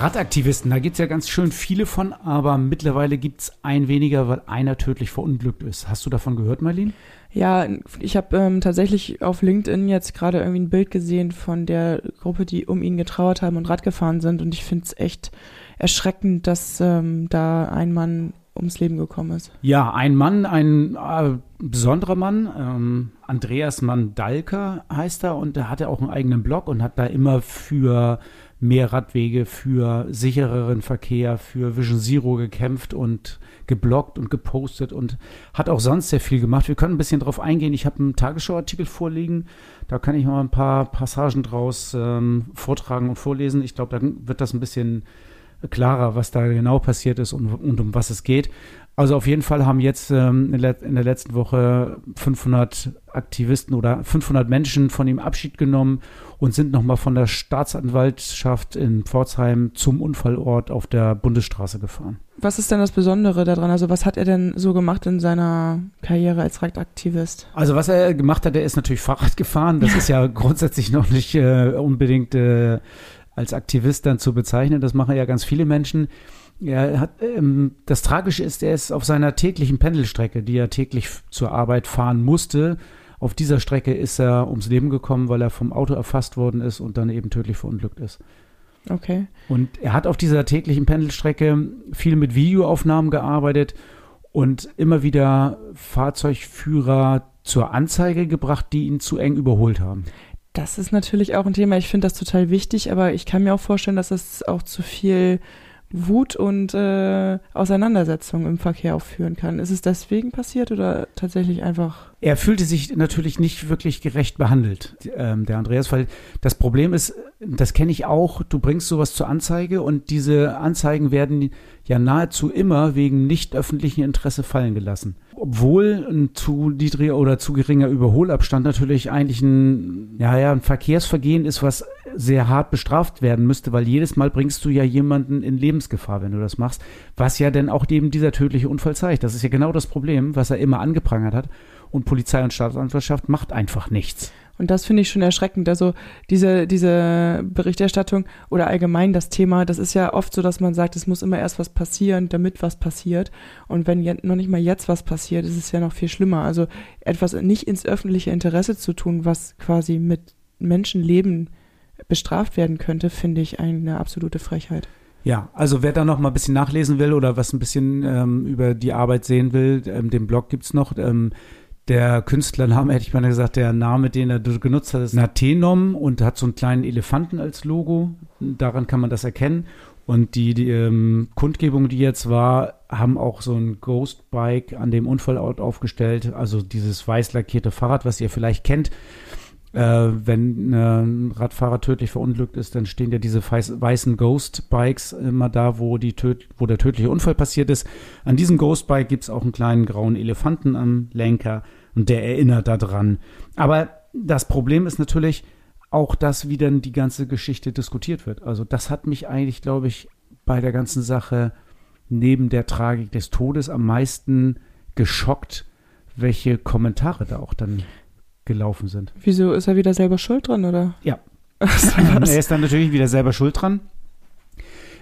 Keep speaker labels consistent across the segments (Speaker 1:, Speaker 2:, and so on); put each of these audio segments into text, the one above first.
Speaker 1: Radaktivisten, da gibt es ja ganz schön viele von, aber mittlerweile gibt es ein weniger, weil einer tödlich verunglückt ist. Hast du davon gehört, Marlene?
Speaker 2: Ja, ich habe ähm, tatsächlich auf LinkedIn jetzt gerade irgendwie ein Bild gesehen von der Gruppe, die um ihn getrauert haben und Rad gefahren sind. Und ich finde es echt erschreckend, dass ähm, da ein Mann ums Leben gekommen ist.
Speaker 1: Ja, ein Mann, ein äh, besonderer Mann, ähm, Andreas Mandalka heißt er und er hatte auch einen eigenen Blog und hat da immer für mehr Radwege, für sichereren Verkehr, für Vision Zero gekämpft und gebloggt und gepostet und hat auch sonst sehr viel gemacht. Wir können ein bisschen darauf eingehen. Ich habe einen Tagesschauartikel vorliegen. Da kann ich mal ein paar Passagen draus ähm, vortragen und vorlesen. Ich glaube, da wird das ein bisschen klarer, was da genau passiert ist und, und um was es geht. Also auf jeden Fall haben jetzt ähm, in, der letzten Woche 500 Aktivisten oder 500 Menschen von ihm Abschied genommen und sind nochmal von der Staatsanwaltschaft in Pforzheim zum Unfallort auf der Bundesstraße gefahren.
Speaker 2: Was ist denn das Besondere daran? Also was hat er denn so gemacht in seiner Karriere als Radaktivist?
Speaker 1: Also was er gemacht hat, er ist natürlich Fahrrad gefahren. Das ist ja grundsätzlich noch nicht äh, unbedingt äh, als Aktivist dann zu bezeichnen. Das machen ja ganz viele Menschen. Er hat, ähm, das Tragische ist, er ist auf seiner täglichen Pendelstrecke, die er täglich zur Arbeit fahren musste. Auf dieser Strecke ist er ums Leben gekommen, weil er vom Auto erfasst worden ist und dann eben tödlich verunglückt ist.
Speaker 2: Okay.
Speaker 1: Und er hat auf dieser täglichen Pendelstrecke viel mit Videoaufnahmen gearbeitet und immer wieder Fahrzeugführer zur Anzeige gebracht, die ihn zu eng überholt haben.
Speaker 2: Das ist natürlich auch ein Thema. Ich finde das total wichtig, aber ich kann mir auch vorstellen, dass es auch zu viel Wut und äh, Auseinandersetzung im Verkehr aufführen kann. Ist es deswegen passiert oder tatsächlich einfach?
Speaker 1: Er fühlte sich natürlich nicht wirklich gerecht behandelt, ähm, der Andreas, weil das Problem ist, das kenne ich auch, du bringst sowas zur Anzeige und diese Anzeigen werden ja nahezu immer wegen nicht öffentlichen Interesse fallen gelassen. Obwohl ein zu niedriger oder zu geringer Überholabstand natürlich eigentlich ein, ja, ja, ein Verkehrsvergehen ist, was sehr hart bestraft werden müsste, weil jedes Mal bringst du ja jemanden in Lebensgefahr, wenn du das machst, was ja dann auch eben dieser tödliche Unfall zeigt. Das ist ja genau das Problem, was er immer angeprangert hat. Und Polizei und Staatsanwaltschaft macht einfach nichts.
Speaker 2: Und das finde ich schon erschreckend. Also diese, diese Berichterstattung oder allgemein das Thema, das ist ja oft so, dass man sagt, es muss immer erst was passieren, damit was passiert. Und wenn noch nicht mal jetzt was passiert, ist es ja noch viel schlimmer. Also etwas nicht ins öffentliche Interesse zu tun, was quasi mit Menschenleben bestraft werden könnte, finde ich eine absolute Frechheit.
Speaker 1: Ja, also wer da noch mal ein bisschen nachlesen will oder was ein bisschen ähm, über die Arbeit sehen will, ähm, den Blog gibt's noch. Ähm, der Künstlername, hätte ich mal gesagt, der Name, den er genutzt hat, ist Natenom und hat so einen kleinen Elefanten als Logo. Daran kann man das erkennen. Und die, die ähm, Kundgebung, die jetzt war, haben auch so ein Ghost Bike an dem Unfallort aufgestellt. Also dieses weiß lackierte Fahrrad, was ihr vielleicht kennt. Äh, wenn äh, ein Radfahrer tödlich verunglückt ist, dann stehen ja diese weißen Ghost-Bikes immer da, wo, die wo der tödliche Unfall passiert ist. An diesem Ghost-Bike gibt es auch einen kleinen grauen Elefanten am Lenker und der erinnert daran. Aber das Problem ist natürlich auch das, wie dann die ganze Geschichte diskutiert wird. Also das hat mich eigentlich, glaube ich, bei der ganzen Sache neben der Tragik des Todes am meisten geschockt, welche Kommentare da auch dann gelaufen sind.
Speaker 2: Wieso ist er wieder selber schuld dran, oder?
Speaker 1: Ja. er ist dann natürlich wieder selber schuld dran.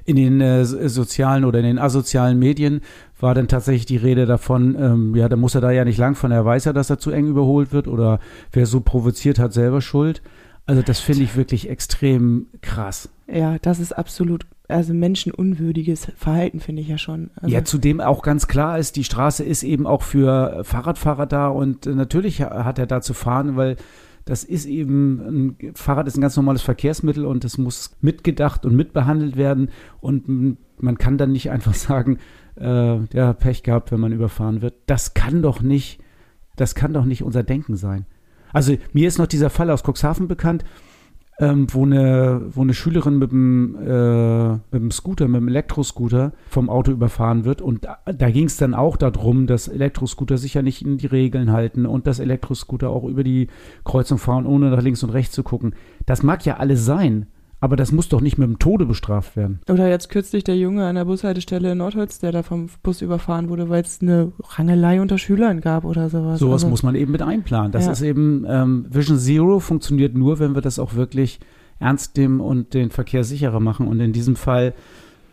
Speaker 1: In den äh, sozialen oder in den asozialen Medien war dann tatsächlich die Rede davon, ähm, ja, da muss er da ja nicht lang von, er weiß ja, dass er zu eng überholt wird oder wer so provoziert hat, selber schuld. Also das finde ich wirklich extrem krass.
Speaker 2: Ja, das ist absolut also menschenunwürdiges Verhalten, finde ich ja schon. Also
Speaker 1: ja, zudem auch ganz klar ist, die Straße ist eben auch für Fahrradfahrer da und äh, natürlich hat er da zu fahren, weil das ist eben, ein Fahrrad ist ein ganz normales Verkehrsmittel und es muss mitgedacht und mitbehandelt werden und man kann dann nicht einfach sagen, äh, ja, Pech gehabt, wenn man überfahren wird. Das kann doch nicht, das kann doch nicht unser Denken sein. Also mir ist noch dieser Fall aus Cuxhaven bekannt, ähm, wo, eine, wo eine Schülerin mit dem, äh, mit dem Scooter, mit dem Elektroscooter vom Auto überfahren wird. Und da, da ging es dann auch darum, dass Elektroscooter sich ja nicht in die Regeln halten und dass Elektroscooter auch über die Kreuzung fahren, ohne nach links und rechts zu gucken. Das mag ja alles sein. Aber das muss doch nicht mit dem Tode bestraft werden.
Speaker 2: Oder jetzt kürzlich der Junge an der Bushaltestelle in Nordholz, der da vom Bus überfahren wurde, weil es eine Rangelei unter Schülern gab oder sowas.
Speaker 1: Sowas also, muss man eben mit einplanen. Das ja. ist eben, ähm, Vision Zero funktioniert nur, wenn wir das auch wirklich ernst nehmen und den Verkehr sicherer machen. Und in diesem Fall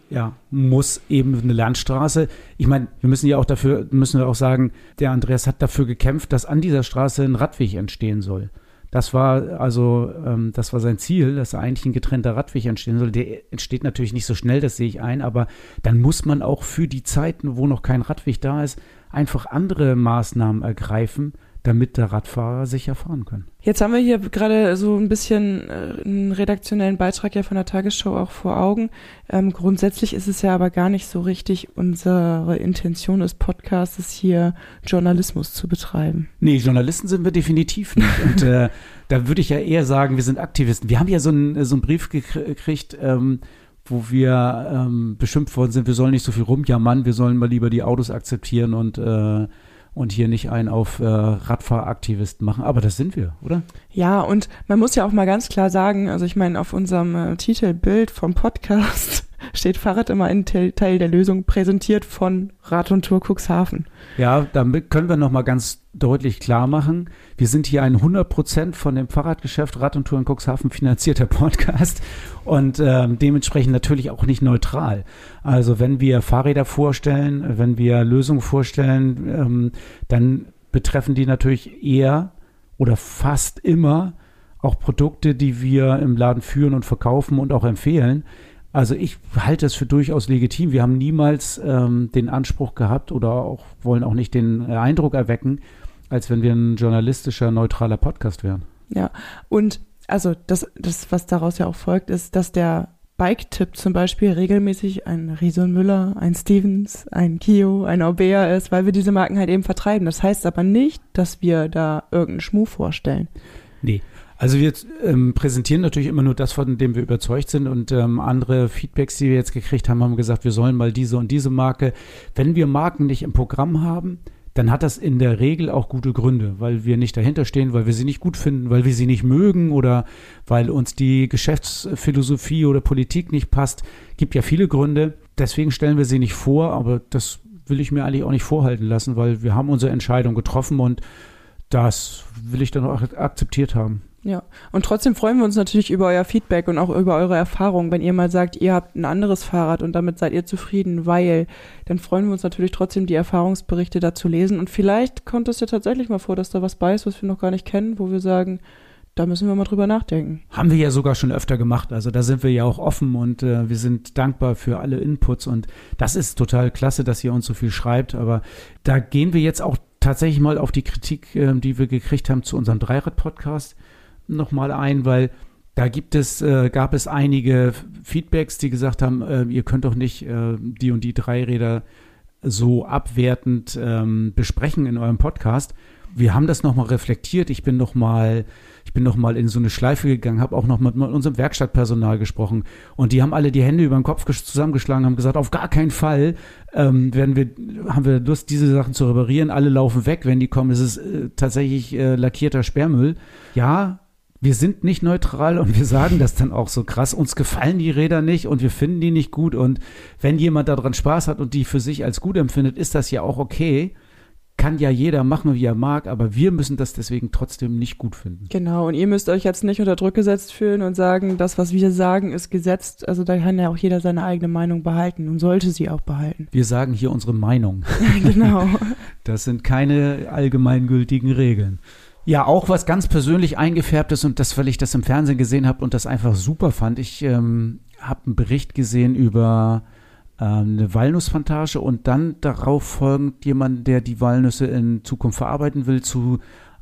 Speaker 1: ja, muss eben eine Landstraße. Ich meine, wir müssen ja auch dafür, müssen wir auch sagen, der Andreas hat dafür gekämpft, dass an dieser Straße ein Radweg entstehen soll. Das war also, ähm, das war sein Ziel, dass eigentlich ein getrennter Radweg entstehen soll. Der entsteht natürlich nicht so schnell, das sehe ich ein, aber dann muss man auch für die Zeiten, wo noch kein Radweg da ist, einfach andere Maßnahmen ergreifen, damit der Radfahrer sicher fahren kann.
Speaker 2: Jetzt haben wir hier gerade so ein bisschen äh, einen redaktionellen Beitrag ja von der Tagesschau auch vor Augen. Ähm, grundsätzlich ist es ja aber gar nicht so richtig unsere Intention des Podcasts, hier Journalismus zu betreiben.
Speaker 1: Nee, Journalisten sind wir definitiv nicht. Und äh, da würde ich ja eher sagen, wir sind Aktivisten. Wir haben ja so einen, so einen Brief gekriegt, ähm, wo wir ähm, beschimpft worden sind, wir sollen nicht so viel rumjammern, wir sollen mal lieber die Autos akzeptieren und äh, und hier nicht einen auf äh, Radfahraktivisten machen. Aber das sind wir, oder?
Speaker 2: Ja, und man muss ja auch mal ganz klar sagen, also ich meine, auf unserem äh, Titelbild vom Podcast steht Fahrrad immer ein Teil der Lösung, präsentiert von Rad und Tour Cuxhaven.
Speaker 1: Ja, damit können wir nochmal ganz deutlich klar machen, wir sind hier ein 100% von dem Fahrradgeschäft Rad und Tour in Cuxhaven finanzierter Podcast und ähm, dementsprechend natürlich auch nicht neutral. Also wenn wir Fahrräder vorstellen, wenn wir Lösungen vorstellen, ähm, dann betreffen die natürlich eher oder fast immer auch Produkte, die wir im Laden führen und verkaufen und auch empfehlen. Also ich halte es für durchaus legitim. Wir haben niemals ähm, den Anspruch gehabt oder auch wollen auch nicht den Eindruck erwecken, als wenn wir ein journalistischer, neutraler Podcast wären.
Speaker 2: Ja, und also das, das, was daraus ja auch folgt, ist, dass der Bike-Tipp zum Beispiel regelmäßig ein Rison Müller, ein Stevens, ein Kio, ein Aubea ist, weil wir diese Marken halt eben vertreiben. Das heißt aber nicht, dass wir da irgendeinen Schmuh vorstellen.
Speaker 1: Nee, also wir ähm, präsentieren natürlich immer nur das, von dem wir überzeugt sind und ähm, andere Feedbacks, die wir jetzt gekriegt haben, haben gesagt, wir sollen mal diese und diese Marke. Wenn wir Marken nicht im Programm haben, dann hat das in der Regel auch gute Gründe, weil wir nicht dahinter stehen, weil wir sie nicht gut finden, weil wir sie nicht mögen oder weil uns die Geschäftsphilosophie oder Politik nicht passt. Gibt ja viele Gründe. Deswegen stellen wir sie nicht vor, aber das will ich mir eigentlich auch nicht vorhalten lassen, weil wir haben unsere Entscheidung getroffen und das will ich dann auch akzeptiert haben.
Speaker 2: Ja, und trotzdem freuen wir uns natürlich über euer Feedback und auch über eure Erfahrungen. Wenn ihr mal sagt, ihr habt ein anderes Fahrrad und damit seid ihr zufrieden, weil, dann freuen wir uns natürlich trotzdem, die Erfahrungsberichte dazu lesen. Und vielleicht kommt es ja tatsächlich mal vor, dass da was bei ist, was wir noch gar nicht kennen, wo wir sagen, da müssen wir mal drüber nachdenken.
Speaker 1: Haben wir ja sogar schon öfter gemacht. Also da sind wir ja auch offen und äh, wir sind dankbar für alle Inputs. Und das ist total klasse, dass ihr uns so viel schreibt. Aber da gehen wir jetzt auch tatsächlich mal auf die Kritik, äh, die wir gekriegt haben zu unserem Dreirad-Podcast nochmal ein, weil da gibt es, äh, gab es einige Feedbacks, die gesagt haben, äh, ihr könnt doch nicht äh, die und die Dreiräder so abwertend ähm, besprechen in eurem Podcast. Wir haben das nochmal reflektiert. Ich bin nochmal, ich in so eine Schleife gegangen, habe auch noch mit unserem Werkstattpersonal gesprochen und die haben alle die Hände über den Kopf zusammengeschlagen, haben gesagt, auf gar keinen Fall ähm, werden wir, haben wir Lust, diese Sachen zu reparieren. Alle laufen weg, wenn die kommen. Es ist äh, tatsächlich äh, lackierter Sperrmüll. Ja, wir sind nicht neutral und wir sagen das dann auch so krass. Uns gefallen die Räder nicht und wir finden die nicht gut. Und wenn jemand daran Spaß hat und die für sich als gut empfindet, ist das ja auch okay. Kann ja jeder machen, wie er mag, aber wir müssen das deswegen trotzdem nicht gut finden.
Speaker 2: Genau, und ihr müsst euch jetzt nicht unter Druck gesetzt fühlen und sagen, das, was wir sagen, ist gesetzt. Also da kann ja auch jeder seine eigene Meinung behalten und sollte sie auch behalten.
Speaker 1: Wir sagen hier unsere Meinung.
Speaker 2: genau.
Speaker 1: Das sind keine allgemeingültigen Regeln. Ja, auch was ganz persönlich eingefärbtes und das, weil ich das im Fernsehen gesehen habe und das einfach super fand. Ich ähm, habe einen Bericht gesehen über ähm, eine Walnussplantage und dann darauf folgend jemand, der die Walnüsse in Zukunft verarbeiten will, zu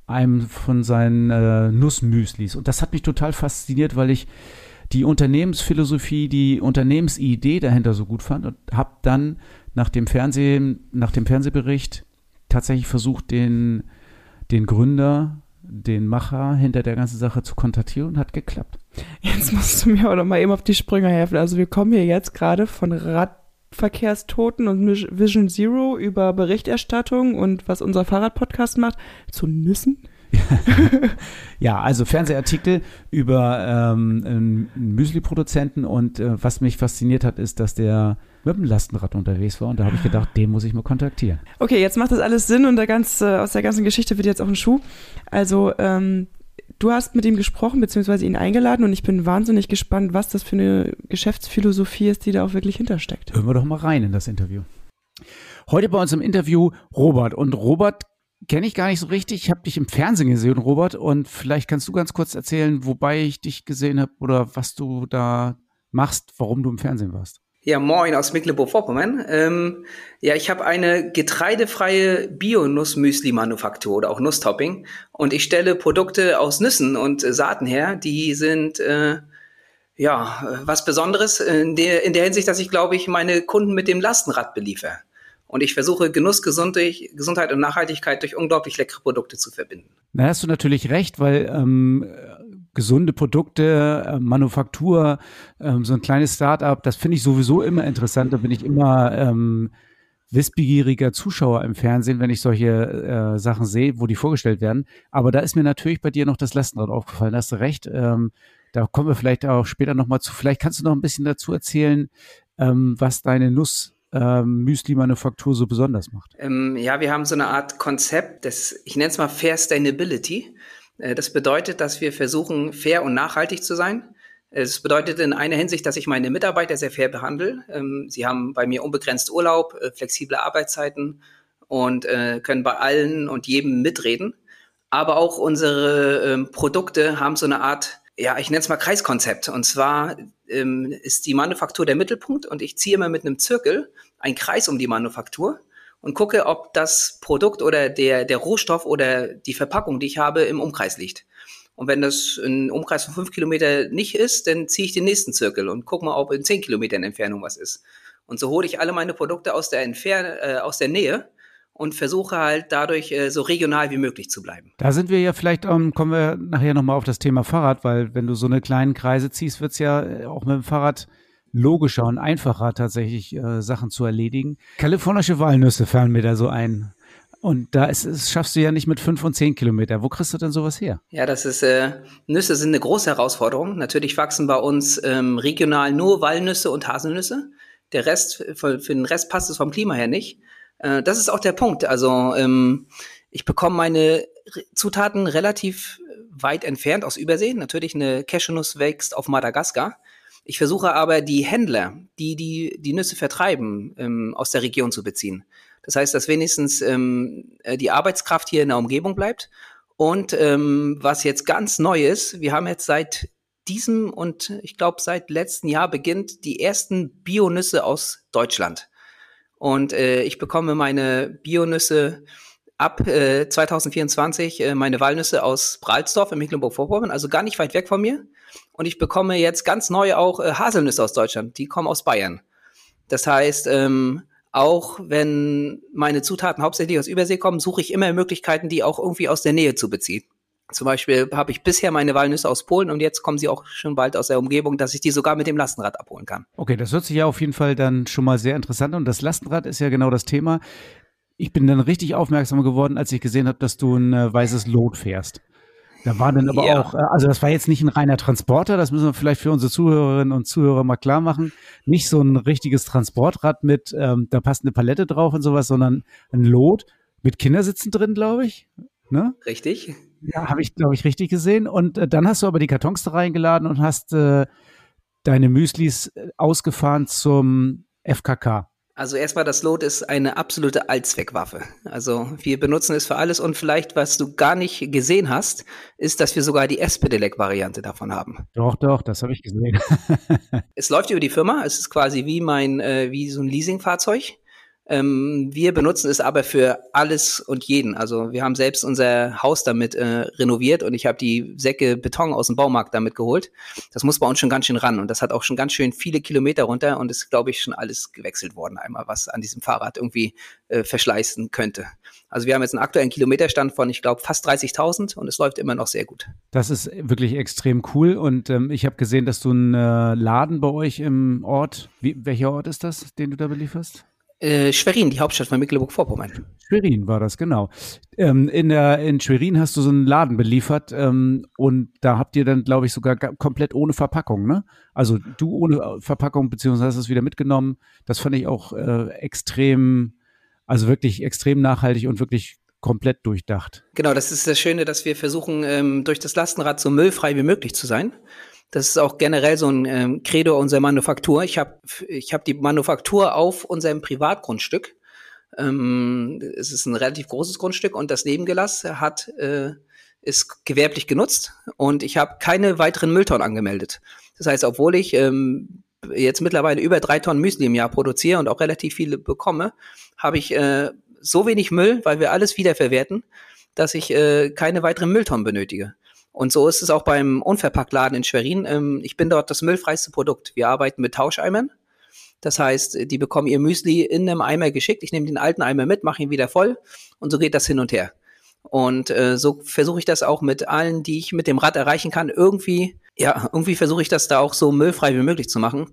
Speaker 1: einem von seinen äh, Nussmüslis. Und das hat mich total fasziniert, weil ich die Unternehmensphilosophie, die Unternehmensidee dahinter so gut fand und habe dann nach dem Fernsehen, nach dem Fernsehbericht tatsächlich versucht, den den Gründer den Macher hinter der ganzen Sache zu kontaktieren und hat geklappt.
Speaker 2: Jetzt musst du mir auch noch mal eben auf die Sprünge helfen. Also wir kommen hier jetzt gerade von Radverkehrstoten und Vision Zero über Berichterstattung und was unser Fahrradpodcast macht zu Nüssen.
Speaker 1: ja, also Fernsehartikel über ähm, einen Müsli-Produzenten und äh, was mich fasziniert hat, ist, dass der mit dem Lastenrad unterwegs war und da habe ich gedacht, den muss ich mal kontaktieren.
Speaker 2: Okay, jetzt macht das alles Sinn und der ganze, aus der ganzen Geschichte wird jetzt auch ein Schuh. Also ähm, du hast mit ihm gesprochen beziehungsweise ihn eingeladen und ich bin wahnsinnig gespannt, was das für eine Geschäftsphilosophie ist, die da auch wirklich hintersteckt.
Speaker 1: Hören wir doch mal rein in das Interview. Heute bei uns im Interview Robert und Robert kenne ich gar nicht so richtig. Ich habe dich im Fernsehen gesehen, Robert, und vielleicht kannst du ganz kurz erzählen, wobei ich dich gesehen habe oder was du da machst, warum du im Fernsehen warst.
Speaker 3: Ja, moin aus Mecklenburg-Vorpommern. Ähm, ja, ich habe eine getreidefreie Bio-Nussmüsli-Manufaktur oder auch Nusstopping und ich stelle Produkte aus Nüssen und äh, Saaten her, die sind äh, ja was Besonderes in der, in der Hinsicht, dass ich glaube ich meine Kunden mit dem Lastenrad beliefer. Und ich versuche Genuss, Gesundheit und Nachhaltigkeit durch unglaublich leckere Produkte zu verbinden.
Speaker 1: Da hast du natürlich recht, weil ähm, gesunde Produkte, äh, Manufaktur, ähm, so ein kleines Start-up, das finde ich sowieso immer interessant. Da bin ich immer ähm, wissbegieriger Zuschauer im Fernsehen, wenn ich solche äh, Sachen sehe, wo die vorgestellt werden. Aber da ist mir natürlich bei dir noch das Lastenrad aufgefallen. Da hast du recht. Ähm, da kommen wir vielleicht auch später nochmal zu. Vielleicht kannst du noch ein bisschen dazu erzählen, ähm, was deine Nuss ähm, Müsli-Manufaktur so besonders macht?
Speaker 3: Ähm, ja, wir haben so eine Art Konzept, das, ich nenne es mal Fair Sustainability. Äh, das bedeutet, dass wir versuchen, fair und nachhaltig zu sein. Es bedeutet in einer Hinsicht, dass ich meine Mitarbeiter sehr fair behandle. Ähm, sie haben bei mir unbegrenzt Urlaub, äh, flexible Arbeitszeiten und äh, können bei allen und jedem mitreden. Aber auch unsere ähm, Produkte haben so eine Art ja, ich nenne es mal Kreiskonzept. Und zwar ähm, ist die Manufaktur der Mittelpunkt und ich ziehe immer mit einem Zirkel einen Kreis um die Manufaktur und gucke, ob das Produkt oder der, der Rohstoff oder die Verpackung, die ich habe, im Umkreis liegt. Und wenn das ein Umkreis von fünf Kilometer nicht ist, dann ziehe ich den nächsten Zirkel und gucke mal, ob in zehn Kilometern Entfernung was ist. Und so hole ich alle meine Produkte aus der, Entfer äh, aus der Nähe und versuche halt dadurch äh, so regional wie möglich zu bleiben.
Speaker 1: Da sind wir ja vielleicht, ähm, kommen wir nachher nochmal auf das Thema Fahrrad, weil wenn du so eine kleinen Kreise ziehst, wird es ja äh, auch mit dem Fahrrad logischer und einfacher tatsächlich äh, Sachen zu erledigen. Kalifornische Walnüsse fallen mir da so ein. Und da ist, ist, schaffst du ja nicht mit fünf und zehn Kilometer. Wo kriegst du denn sowas her?
Speaker 3: Ja, das ist, äh, Nüsse sind eine große Herausforderung. Natürlich wachsen bei uns ähm, regional nur Walnüsse und Haselnüsse. Der Rest, für, für den Rest passt es vom Klima her nicht. Äh, das ist auch der Punkt. Also ähm, ich bekomme meine Zutaten relativ weit entfernt aus Übersee. Natürlich eine Cashewnuss wächst auf Madagaskar. Ich versuche aber die Händler, die die, die Nüsse vertreiben, ähm, aus der Region zu beziehen. Das heißt, dass wenigstens ähm, äh, die Arbeitskraft hier in der Umgebung bleibt. Und ähm, was jetzt ganz neu ist, wir haben jetzt seit diesem und ich glaube seit letzten Jahr beginnt die ersten Bionüsse aus Deutschland. Und äh, ich bekomme meine Bionüsse ab äh, 2024, äh, meine Walnüsse aus Bralsdorf in Mecklenburg-Vorpommern, also gar nicht weit weg von mir. Und ich bekomme jetzt ganz neu auch äh, Haselnüsse aus Deutschland, die kommen aus Bayern. Das heißt, ähm, auch wenn meine Zutaten hauptsächlich aus Übersee kommen, suche ich immer Möglichkeiten, die auch irgendwie aus der Nähe zu beziehen. Zum Beispiel habe ich bisher meine Walnüsse aus Polen und jetzt kommen sie auch schon bald aus der Umgebung, dass ich die sogar mit dem Lastenrad abholen kann.
Speaker 1: Okay, das hört sich ja auf jeden Fall dann schon mal sehr interessant an. Und das Lastenrad ist ja genau das Thema. Ich bin dann richtig aufmerksam geworden, als ich gesehen habe, dass du ein äh, weißes Lot fährst. Da war dann aber ja. auch, äh, also das war jetzt nicht ein reiner Transporter, das müssen wir vielleicht für unsere Zuhörerinnen und Zuhörer mal klar machen. Nicht so ein richtiges Transportrad mit, ähm, da passt eine Palette drauf und sowas, sondern ein Lot mit Kindersitzen drin, glaube ich.
Speaker 3: Ne? Richtig.
Speaker 1: Ja, habe ich, glaube ich, richtig gesehen. Und äh, dann hast du aber die Kartons da reingeladen und hast äh, deine Müslis äh, ausgefahren zum FKK.
Speaker 3: Also erstmal, das Lot ist eine absolute Allzweckwaffe. Also wir benutzen es für alles und vielleicht, was du gar nicht gesehen hast, ist, dass wir sogar die S-Pedelec-Variante davon haben.
Speaker 1: Doch, doch, das habe ich gesehen.
Speaker 3: es läuft über die Firma. Es ist quasi wie mein, äh, wie so ein Leasingfahrzeug. Ähm, wir benutzen es aber für alles und jeden. Also wir haben selbst unser Haus damit äh, renoviert und ich habe die Säcke Beton aus dem Baumarkt damit geholt. Das muss bei uns schon ganz schön ran und das hat auch schon ganz schön viele Kilometer runter und ist, glaube ich, schon alles gewechselt worden einmal, was an diesem Fahrrad irgendwie äh, verschleißen könnte. Also wir haben jetzt einen aktuellen Kilometerstand von, ich glaube, fast 30.000 und es läuft immer noch sehr gut.
Speaker 1: Das ist wirklich extrem cool und ähm, ich habe gesehen, dass du einen äh, Laden bei euch im Ort, wie, welcher Ort ist das, den du da belieferst?
Speaker 3: Äh, Schwerin, die Hauptstadt von Mecklenburg-Vorpommern.
Speaker 1: Schwerin war das, genau. Ähm, in, der, in Schwerin hast du so einen Laden beliefert ähm, und da habt ihr dann, glaube ich, sogar komplett ohne Verpackung, ne? Also du ohne Verpackung, beziehungsweise hast es wieder mitgenommen. Das fand ich auch äh, extrem, also wirklich extrem nachhaltig und wirklich komplett durchdacht.
Speaker 3: Genau, das ist das Schöne, dass wir versuchen, ähm, durch das Lastenrad so müllfrei wie möglich zu sein. Das ist auch generell so ein ähm, Credo unserer Manufaktur. Ich habe ich hab die Manufaktur auf unserem Privatgrundstück. Ähm, es ist ein relativ großes Grundstück und das Nebengelass hat äh, ist gewerblich genutzt und ich habe keine weiteren Mülltonnen angemeldet. Das heißt, obwohl ich ähm, jetzt mittlerweile über drei Tonnen Müsli im Jahr produziere und auch relativ viele bekomme, habe ich äh, so wenig Müll, weil wir alles wiederverwerten, dass ich äh, keine weiteren Mülltonnen benötige. Und so ist es auch beim Unverpacktladen in Schwerin. Ähm, ich bin dort das müllfreiste Produkt. Wir arbeiten mit Tauscheimern. Das heißt, die bekommen ihr Müsli in einem Eimer geschickt. Ich nehme den alten Eimer mit, mache ihn wieder voll und so geht das hin und her. Und äh, so versuche ich das auch mit allen, die ich mit dem Rad erreichen kann, irgendwie, ja, irgendwie versuche ich das da auch so müllfrei wie möglich zu machen,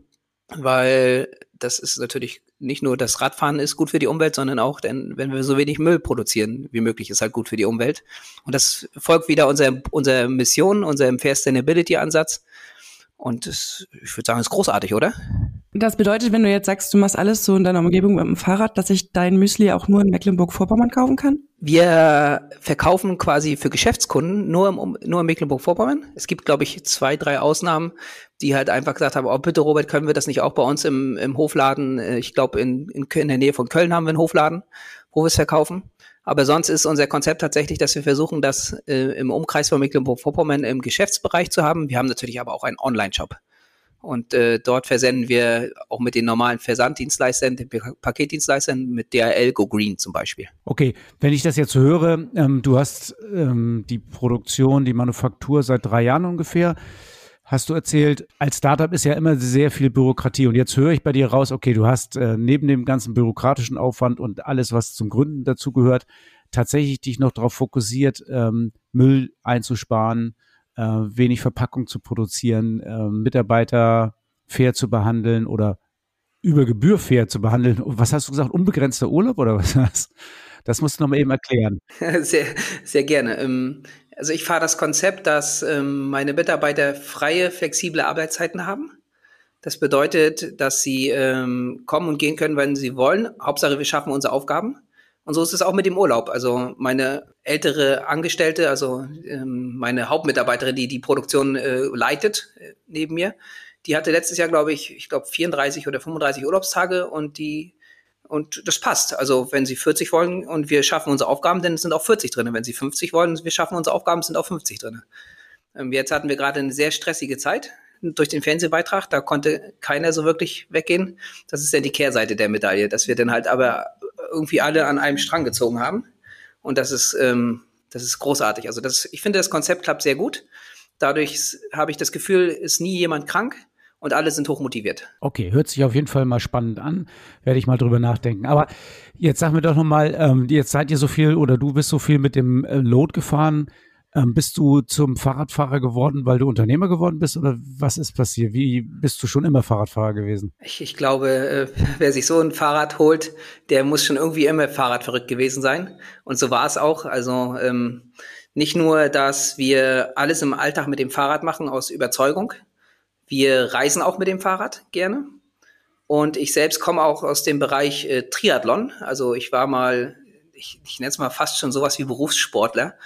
Speaker 3: weil das ist natürlich nicht nur das Radfahren ist gut für die Umwelt, sondern auch, denn wenn wir so wenig Müll produzieren wie möglich, ist halt gut für die Umwelt. Und das folgt wieder unserer unserer Mission, unserem Fair Sustainability Ansatz. Und das, ich würde sagen, ist großartig, oder?
Speaker 2: Das bedeutet, wenn du jetzt sagst, du machst alles so in deiner Umgebung mit dem Fahrrad, dass ich dein Müsli auch nur in Mecklenburg-Vorpommern kaufen kann?
Speaker 3: Wir verkaufen quasi für Geschäftskunden nur im, nur in Mecklenburg-Vorpommern. Es gibt, glaube ich, zwei, drei Ausnahmen, die halt einfach gesagt haben, oh bitte Robert, können wir das nicht auch bei uns im, im Hofladen, äh, ich glaube in, in, in der Nähe von Köln haben wir einen Hofladen, wo wir es verkaufen. Aber sonst ist unser Konzept tatsächlich, dass wir versuchen, das äh, im Umkreis von Mecklenburg-Vorpommern im Geschäftsbereich zu haben. Wir haben natürlich aber auch einen Online-Shop. Und äh, dort versenden wir auch mit den normalen Versanddienstleistern, den Paketdienstleistern, mit DHL Go Green zum Beispiel.
Speaker 1: Okay, wenn ich das jetzt höre, ähm, du hast ähm, die Produktion, die Manufaktur seit drei Jahren ungefähr. Hast du erzählt, als Startup ist ja immer sehr viel Bürokratie. Und jetzt höre ich bei dir raus, okay, du hast äh, neben dem ganzen bürokratischen Aufwand und alles, was zum Gründen dazugehört, tatsächlich dich noch darauf fokussiert, ähm, Müll einzusparen, äh, wenig Verpackung zu produzieren, äh, Mitarbeiter fair zu behandeln oder über Gebühr fair zu behandeln. Was hast du gesagt? Unbegrenzter Urlaub oder was? Das musst du noch mal eben erklären.
Speaker 3: Sehr, sehr gerne. Ähm, also ich fahre das Konzept, dass ähm, meine Mitarbeiter freie, flexible Arbeitszeiten haben. Das bedeutet, dass sie ähm, kommen und gehen können, wenn sie wollen. Hauptsache, wir schaffen unsere Aufgaben. Und so ist es auch mit dem Urlaub. Also meine ältere Angestellte, also ähm, meine Hauptmitarbeiterin, die die Produktion äh, leitet äh, neben mir, die hatte letztes Jahr, glaube ich, ich glaube 34 oder 35 Urlaubstage und die und das passt. Also wenn sie 40 wollen und wir schaffen unsere Aufgaben, dann sind auch 40 drin. Wenn sie 50 wollen und wir schaffen unsere Aufgaben, sind auch 50 drin. Ähm, jetzt hatten wir gerade eine sehr stressige Zeit durch den Fernsehbeitrag. Da konnte keiner so wirklich weggehen. Das ist ja die Kehrseite der Medaille, dass wir dann halt aber irgendwie alle an einem Strang gezogen haben. Und das ist, ähm, das ist großartig. Also das, ich finde, das Konzept klappt sehr gut. Dadurch habe ich das Gefühl, ist nie jemand krank und alle sind hochmotiviert.
Speaker 1: Okay, hört sich auf jeden Fall mal spannend an. Werde ich mal drüber nachdenken. Aber jetzt sag mir doch nochmal, ähm, jetzt seid ihr so viel oder du bist so viel mit dem äh, Load gefahren. Ähm, bist du zum Fahrradfahrer geworden, weil du Unternehmer geworden bist oder was ist passiert? Wie bist du schon immer Fahrradfahrer gewesen?
Speaker 3: Ich, ich glaube, äh, wer sich so ein Fahrrad holt, der muss schon irgendwie immer Fahrradverrückt gewesen sein. Und so war es auch. Also ähm, nicht nur, dass wir alles im Alltag mit dem Fahrrad machen aus Überzeugung. Wir reisen auch mit dem Fahrrad gerne. Und ich selbst komme auch aus dem Bereich äh, Triathlon. Also ich war mal, ich, ich nenne es mal fast schon sowas wie Berufssportler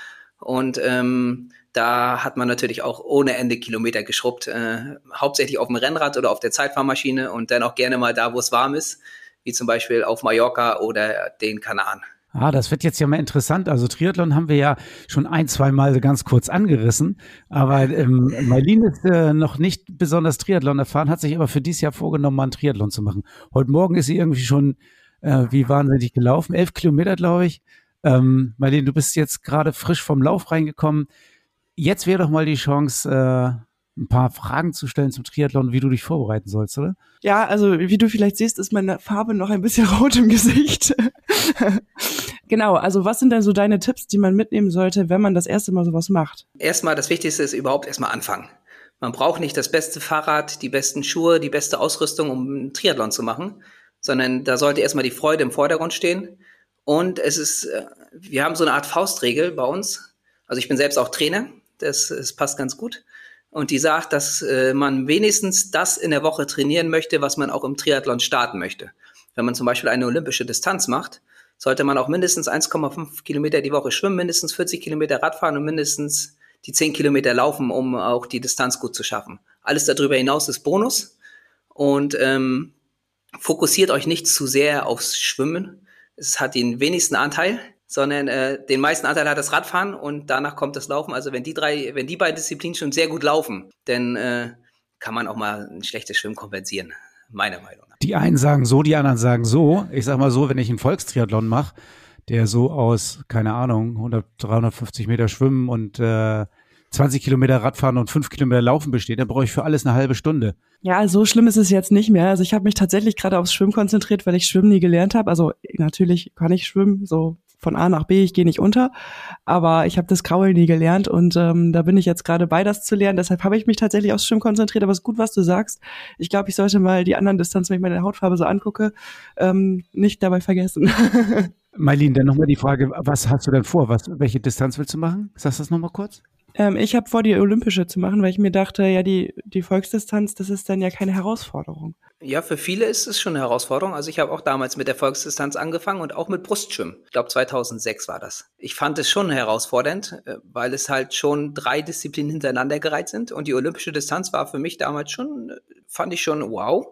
Speaker 3: und ähm, da hat man natürlich auch ohne Ende Kilometer geschrubbt, äh, hauptsächlich auf dem Rennrad oder auf der Zeitfahrmaschine und dann auch gerne mal da, wo es warm ist, wie zum Beispiel auf Mallorca oder den Kanaren.
Speaker 1: Ah, das wird jetzt ja mal interessant. Also Triathlon haben wir ja schon ein, zwei Mal ganz kurz angerissen. Aber ähm, Marlin ist äh, noch nicht besonders Triathlon erfahren, hat sich aber für dieses Jahr vorgenommen, mal einen Triathlon zu machen. Heute Morgen ist sie irgendwie schon äh, wie wahnsinnig gelaufen. Elf Kilometer, glaube ich. Ähm, Marlene, du bist jetzt gerade frisch vom Lauf reingekommen. Jetzt wäre doch mal die Chance, äh, ein paar Fragen zu stellen zum Triathlon, wie du dich vorbereiten sollst, oder?
Speaker 2: Ja, also wie du vielleicht siehst, ist meine Farbe noch ein bisschen rot im Gesicht. genau, also was sind denn so deine Tipps, die man mitnehmen sollte, wenn man das erste Mal sowas macht?
Speaker 3: Erstmal, das Wichtigste ist überhaupt erstmal anfangen. Man braucht nicht das beste Fahrrad, die besten Schuhe, die beste Ausrüstung, um einen Triathlon zu machen, sondern da sollte erstmal die Freude im Vordergrund stehen. Und es ist, äh, wir haben so eine Art Faustregel bei uns. Also ich bin selbst auch Trainer, das, das passt ganz gut und die sagt, dass äh, man wenigstens das in der Woche trainieren möchte, was man auch im Triathlon starten möchte. Wenn man zum Beispiel eine olympische Distanz macht, sollte man auch mindestens 1,5 Kilometer die Woche schwimmen, mindestens 40 Kilometer Radfahren und mindestens die 10 Kilometer laufen, um auch die Distanz gut zu schaffen. Alles darüber hinaus ist Bonus und ähm, fokussiert euch nicht zu sehr aufs Schwimmen. Es hat den wenigsten Anteil sondern äh, den meisten Anteil hat das Radfahren und danach kommt das Laufen. Also wenn die drei, wenn die beiden Disziplinen schon sehr gut laufen, dann äh, kann man auch mal ein schlechtes Schwimmen kompensieren, meiner Meinung nach.
Speaker 1: Die einen sagen so, die anderen sagen so. Ich sag mal so, wenn ich einen Volkstriathlon mache, der so aus, keine Ahnung, 100, 350 Meter Schwimmen und äh, 20 Kilometer Radfahren und 5 Kilometer Laufen besteht, dann brauche ich für alles eine halbe Stunde.
Speaker 2: Ja, so schlimm ist es jetzt nicht mehr. Also ich habe mich tatsächlich gerade aufs Schwimmen konzentriert, weil ich Schwimmen nie gelernt habe. Also natürlich kann ich schwimmen, so von A nach B, ich gehe nicht unter, aber ich habe das Kraulen nie gelernt und ähm, da bin ich jetzt gerade bei, das zu lernen. Deshalb habe ich mich tatsächlich aufs Schwimmen konzentriert, aber es ist gut, was du sagst. Ich glaube, ich sollte mal die anderen Distanzen, wenn ich meine Hautfarbe so angucke, ähm, nicht dabei vergessen.
Speaker 1: Marlene, dann nochmal die Frage, was hast du denn vor? Was, welche Distanz willst du machen? Sagst du das nochmal kurz?
Speaker 2: Ähm, ich habe vor, die Olympische zu machen, weil ich mir dachte, ja, die, die Volksdistanz, das ist dann ja keine Herausforderung.
Speaker 3: Ja, für viele ist es schon eine Herausforderung. Also ich habe auch damals mit der Volksdistanz angefangen und auch mit Brustschwimmen. Ich glaube 2006 war das. Ich fand es schon herausfordernd, äh, weil es halt schon drei Disziplinen hintereinander gereiht sind und die olympische Distanz war für mich damals schon, äh, fand ich schon wow.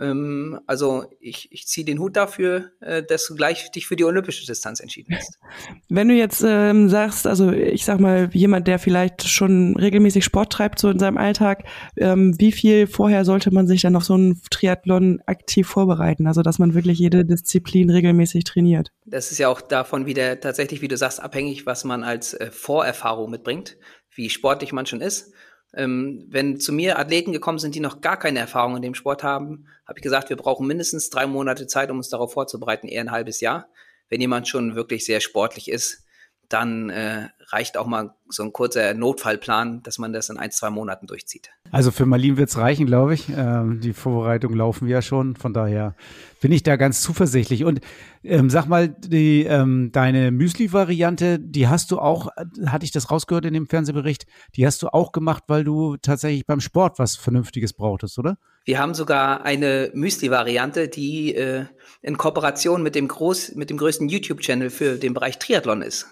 Speaker 3: Ähm, also ich, ich ziehe den Hut dafür, äh, dass du gleich dich für die olympische Distanz entschieden hast.
Speaker 2: Wenn du jetzt ähm, sagst, also ich sag mal, jemand, der vielleicht schon regelmäßig Sport treibt, so in seinem Alltag, ähm, wie viel vorher sollte man sich dann auf so einen Triathlon aktiv vorbereiten? Also dass man wirklich jede Disziplin regelmäßig trainiert.
Speaker 3: Das ist ja auch davon wieder tatsächlich, wie du sagst, abhängig, was man als äh, Vorerfahrung mitbringt, wie sportlich man schon ist. Ähm, wenn zu mir Athleten gekommen sind, die noch gar keine Erfahrung in dem Sport haben, habe ich gesagt, wir brauchen mindestens drei Monate Zeit, um uns darauf vorzubereiten, eher ein halbes Jahr. Wenn jemand schon wirklich sehr sportlich ist, dann äh, reicht auch mal so ein kurzer Notfallplan, dass man das in ein, zwei Monaten durchzieht.
Speaker 1: Also für Marlin wird es reichen, glaube ich. Ähm, die Vorbereitungen laufen ja schon. Von daher bin ich da ganz zuversichtlich. Und ähm, sag mal, die, ähm, deine Müsli-Variante, die hast du auch, hatte ich das rausgehört in dem Fernsehbericht, die hast du auch gemacht, weil du tatsächlich beim Sport was Vernünftiges brauchtest, oder?
Speaker 3: Wir haben sogar eine Müsli-Variante, die äh, in Kooperation mit dem, groß, mit dem größten YouTube-Channel für den Bereich Triathlon ist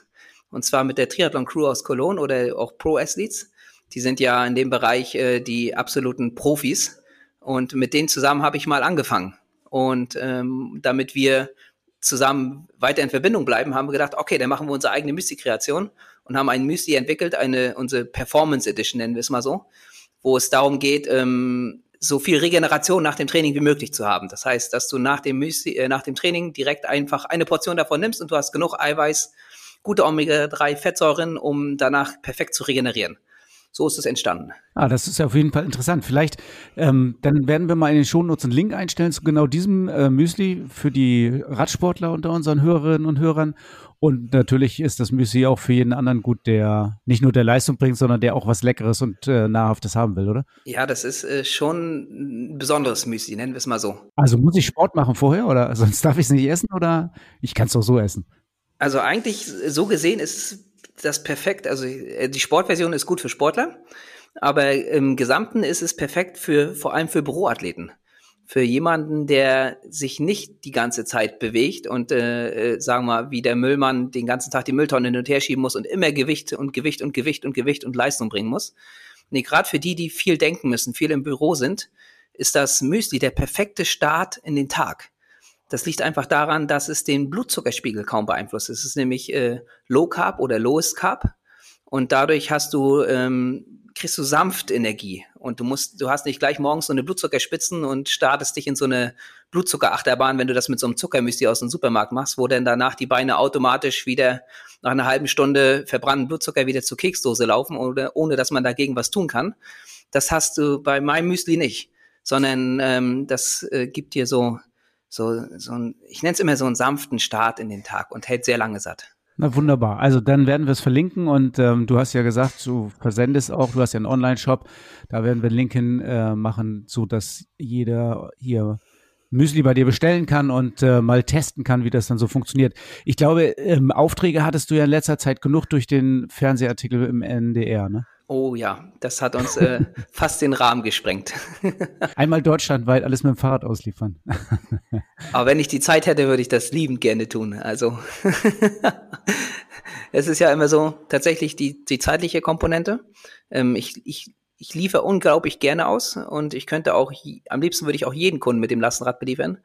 Speaker 3: und zwar mit der Triathlon Crew aus Cologne oder auch Pro Athletes. Die sind ja in dem Bereich äh, die absoluten Profis und mit denen zusammen habe ich mal angefangen. Und ähm, damit wir zusammen weiter in Verbindung bleiben, haben wir gedacht, okay, dann machen wir unsere eigene Müsli-Kreation und haben ein Müsli entwickelt, eine unsere Performance Edition nennen wir es mal so, wo es darum geht, ähm, so viel Regeneration nach dem Training wie möglich zu haben. Das heißt, dass du nach dem Müsli, äh, nach dem Training direkt einfach eine Portion davon nimmst und du hast genug Eiweiß gute Omega-3-Fettsäuren, um danach perfekt zu regenerieren. So ist es entstanden.
Speaker 1: Ah, das ist ja auf jeden Fall interessant. Vielleicht, ähm, dann werden wir mal in den Shownotes einen Link einstellen zu genau diesem äh, Müsli für die Radsportler unter unseren Hörerinnen und Hörern. Und natürlich ist das Müsli auch für jeden anderen gut, der nicht nur der Leistung bringt, sondern der auch was Leckeres und äh, Nahrhaftes haben will, oder?
Speaker 3: Ja, das ist äh, schon ein besonderes Müsli, nennen wir es mal so.
Speaker 1: Also muss ich Sport machen vorher oder sonst darf ich es nicht essen oder ich kann es doch so essen?
Speaker 3: Also eigentlich so gesehen ist das perfekt. Also äh, die Sportversion ist gut für Sportler, aber im Gesamten ist es perfekt für vor allem für Büroathleten. Für jemanden, der sich nicht die ganze Zeit bewegt und äh, äh, sagen wir mal, wie der Müllmann den ganzen Tag die Mülltonne hin und her schieben muss und immer Gewicht und Gewicht und Gewicht und Gewicht und Leistung bringen muss. Nee, gerade für die, die viel denken müssen, viel im Büro sind, ist das Müsli der perfekte Start in den Tag. Das liegt einfach daran, dass es den Blutzuckerspiegel kaum beeinflusst. Es ist nämlich äh, Low Carb oder Lowest Carb und dadurch hast du ähm, kriegst du sanft Energie Und du musst, du hast nicht gleich morgens so eine Blutzuckerspitzen und startest dich in so eine Blutzuckerachterbahn, wenn du das mit so einem Zuckermüsli aus dem Supermarkt machst, wo dann danach die Beine automatisch wieder nach einer halben Stunde verbrannten Blutzucker wieder zur Keksdose laufen, oder, ohne dass man dagegen was tun kann. Das hast du bei meinem Müsli nicht, sondern ähm, das äh, gibt dir so, so, so ein, ich nenne es immer so einen sanften Start in den Tag und hält sehr lange satt.
Speaker 1: Na wunderbar. Also dann werden wir es verlinken und ähm, du hast ja gesagt, du versendest auch, du hast ja einen Online-Shop, da werden wir einen Link hin äh, machen, so dass jeder hier Müsli bei dir bestellen kann und äh, mal testen kann, wie das dann so funktioniert. Ich glaube, ähm, Aufträge hattest du ja in letzter Zeit genug durch den Fernsehartikel im NDR, ne?
Speaker 3: Oh ja, das hat uns äh, fast den Rahmen gesprengt.
Speaker 1: Einmal deutschlandweit alles mit dem Fahrrad ausliefern.
Speaker 3: Aber wenn ich die Zeit hätte, würde ich das liebend gerne tun. Also es ist ja immer so tatsächlich die, die zeitliche Komponente. Ähm, ich, ich, ich liefere unglaublich gerne aus und ich könnte auch, am liebsten würde ich auch jeden Kunden mit dem Lastenrad beliefern.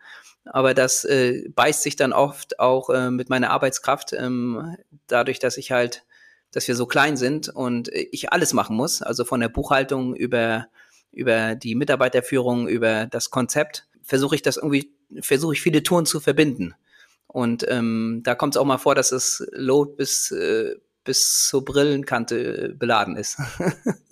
Speaker 3: Aber das äh, beißt sich dann oft auch äh, mit meiner Arbeitskraft, ähm, dadurch, dass ich halt dass wir so klein sind und ich alles machen muss, also von der Buchhaltung über, über die Mitarbeiterführung, über das Konzept, versuche ich das irgendwie, versuche ich viele Touren zu verbinden. Und ähm, da kommt es auch mal vor, dass es Load bis, äh, bis zur Brillenkante beladen ist.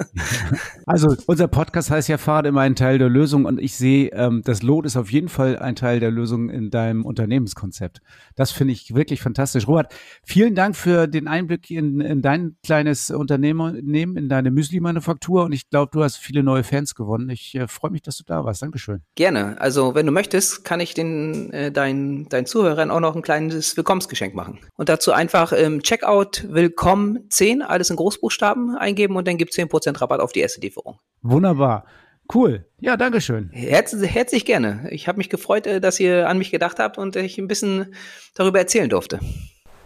Speaker 1: also unser Podcast heißt ja Fahrrad immer ein Teil der Lösung und ich sehe, ähm, das Lot ist auf jeden Fall ein Teil der Lösung in deinem Unternehmenskonzept. Das finde ich wirklich fantastisch. Robert, vielen Dank für den Einblick in, in dein kleines Unternehmen, in deine Müsli-Manufaktur und ich glaube, du hast viele neue Fans gewonnen. Ich äh, freue mich, dass du da warst. Dankeschön.
Speaker 3: Gerne. Also wenn du möchtest, kann ich den äh, deinen deinen Zuhörern auch noch ein kleines Willkommensgeschenk machen. Und dazu einfach im Checkout willkommen com 10, alles in Großbuchstaben eingeben und dann gibt es 10% Rabatt auf die erste Lieferung.
Speaker 1: Wunderbar. Cool. Ja, Dankeschön.
Speaker 3: Herz, herzlich gerne. Ich habe mich gefreut, äh, dass ihr an mich gedacht habt und ich ein bisschen darüber erzählen durfte.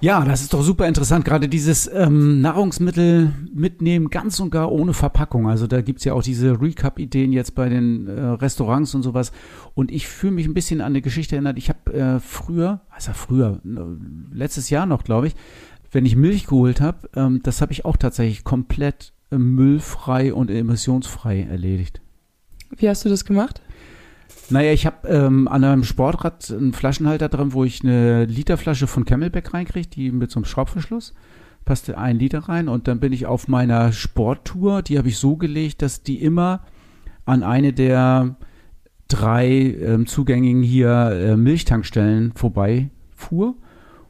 Speaker 1: Ja, das ist doch super interessant. Gerade dieses ähm, Nahrungsmittel mitnehmen, ganz und gar ohne Verpackung. Also da gibt's ja auch diese Recap-Ideen jetzt bei den äh, Restaurants und sowas. Und ich fühle mich ein bisschen an eine Geschichte erinnert. Ich habe äh, früher, also früher, äh, letztes Jahr noch, glaube ich, wenn ich Milch geholt habe, ähm, das habe ich auch tatsächlich komplett äh, müllfrei und emissionsfrei erledigt.
Speaker 2: Wie hast du das gemacht?
Speaker 1: Naja, ich habe ähm, an einem Sportrad einen Flaschenhalter dran, wo ich eine Literflasche von Camelback reinkriege, die mit so einem Schraubverschluss. Passte ein Liter rein und dann bin ich auf meiner Sporttour, die habe ich so gelegt, dass die immer an eine der drei ähm, zugängigen hier äh, Milchtankstellen vorbeifuhr.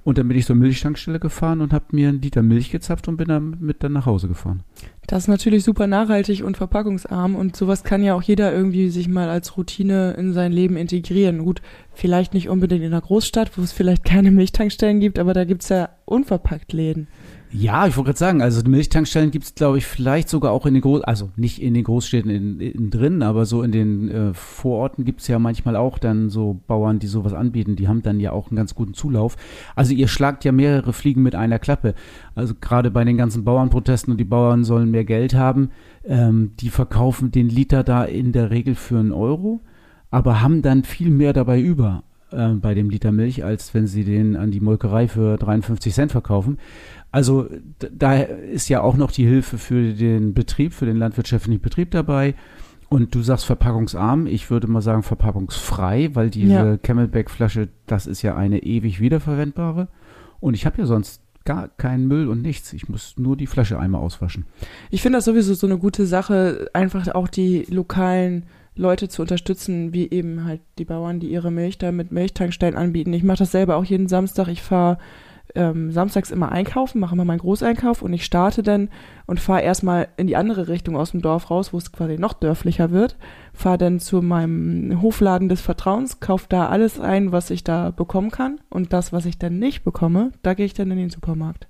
Speaker 1: Und dann bin ich zur Milchtankstelle gefahren und habe mir einen Liter Milch gezapft und bin damit dann nach Hause gefahren.
Speaker 2: Das ist natürlich super nachhaltig und verpackungsarm und sowas kann ja auch jeder irgendwie sich mal als Routine in sein Leben integrieren. Gut, vielleicht nicht unbedingt in einer Großstadt, wo es vielleicht keine Milchtankstellen gibt, aber da gibt es ja unverpackt Läden.
Speaker 1: Ja, ich wollte gerade sagen, also Milchtankstellen gibt es, glaube ich, vielleicht sogar auch in den Groß, also nicht in den Großstädten in, in drin, aber so in den äh, Vororten gibt es ja manchmal auch dann so Bauern, die sowas anbieten. Die haben dann ja auch einen ganz guten Zulauf. Also ihr schlagt ja mehrere Fliegen mit einer Klappe. Also gerade bei den ganzen Bauernprotesten und die Bauern sollen mehr Geld haben, ähm, die verkaufen den Liter da in der Regel für einen Euro, aber haben dann viel mehr dabei über äh, bei dem Liter Milch, als wenn sie den an die Molkerei für 53 Cent verkaufen. Also da ist ja auch noch die Hilfe für den Betrieb, für den landwirtschaftlichen Betrieb dabei. Und du sagst verpackungsarm, ich würde mal sagen verpackungsfrei, weil diese ja. Camelback-Flasche, das ist ja eine ewig wiederverwendbare. Und ich habe ja sonst gar keinen Müll und nichts. Ich muss nur die Flasche einmal auswaschen.
Speaker 2: Ich finde das sowieso so eine gute Sache, einfach auch die lokalen Leute zu unterstützen, wie eben halt die Bauern, die ihre Milch da mit Milchtankstellen anbieten. Ich mache das selber auch jeden Samstag. Ich fahre ähm, samstags immer einkaufen, mache immer meinen Großeinkauf und ich starte dann und fahre erstmal in die andere Richtung aus dem Dorf raus, wo es quasi noch dörflicher wird, fahre dann zu meinem Hofladen des Vertrauens, kaufe da alles ein, was ich da bekommen kann und das, was ich dann nicht bekomme, da gehe ich dann in den Supermarkt.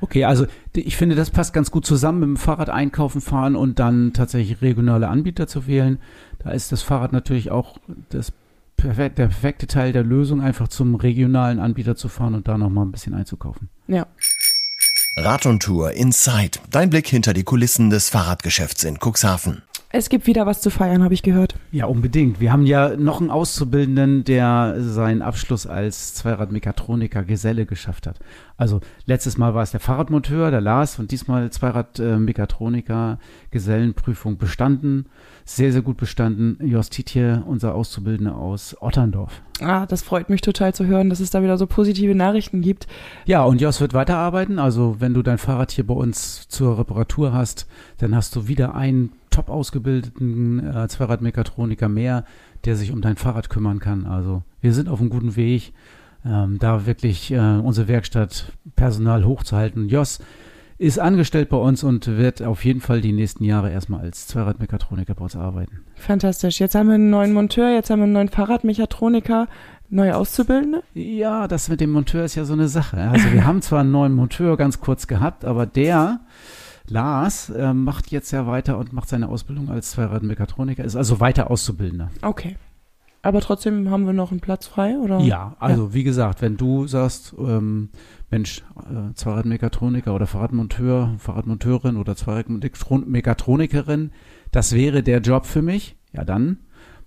Speaker 1: Okay, also ich finde, das passt ganz gut zusammen mit dem Fahrrad einkaufen fahren und dann tatsächlich regionale Anbieter zu wählen. Da ist das Fahrrad natürlich auch das perfekt, der perfekte Teil der Lösung, einfach zum regionalen Anbieter zu fahren und da nochmal ein bisschen einzukaufen.
Speaker 2: Ja.
Speaker 4: Rad und Tour Inside. Dein Blick hinter die Kulissen des Fahrradgeschäfts in Cuxhaven.
Speaker 2: Es gibt wieder was zu feiern, habe ich gehört.
Speaker 1: Ja, unbedingt. Wir haben ja noch einen Auszubildenden, der seinen Abschluss als Zweiradmechatroniker Geselle geschafft hat. Also letztes Mal war es der Fahrradmonteur, der Lars, und diesmal Zweiradmechatroniker Gesellenprüfung bestanden. Sehr, sehr gut bestanden. Jost Tietje, unser Auszubildender aus Otterndorf.
Speaker 2: Ah, das freut mich total zu hören, dass es da wieder so positive Nachrichten gibt.
Speaker 1: Ja, und Jos wird weiterarbeiten. Also wenn du dein Fahrrad hier bei uns zur Reparatur hast, dann hast du wieder einen top ausgebildeten äh, Zweiradmechatroniker mehr, der sich um dein Fahrrad kümmern kann. Also wir sind auf einem guten Weg, ähm, da wirklich äh, unsere Werkstatt Personal hochzuhalten. Jos ist angestellt bei uns und wird auf jeden Fall die nächsten Jahre erstmal als Zweiradmechatroniker bei uns arbeiten.
Speaker 2: Fantastisch. Jetzt haben wir einen neuen Monteur, jetzt haben wir einen neuen Fahrradmechatroniker, neue Auszubildende.
Speaker 1: Ja, das mit dem Monteur ist ja so eine Sache. Also wir haben zwar einen neuen Monteur ganz kurz gehabt, aber der Lars äh, macht jetzt ja weiter und macht seine Ausbildung als Zweiradmechatroniker, ist also weiter Auszubildender.
Speaker 2: Okay. Aber trotzdem haben wir noch einen Platz frei, oder?
Speaker 1: Ja, also ja. wie gesagt, wenn du sagst, ähm, Mensch, äh, Zweiradmechatroniker oder Fahrradmonteur, Fahrradmonteurin oder Zweiradmechatronikerin, das wäre der Job für mich, ja dann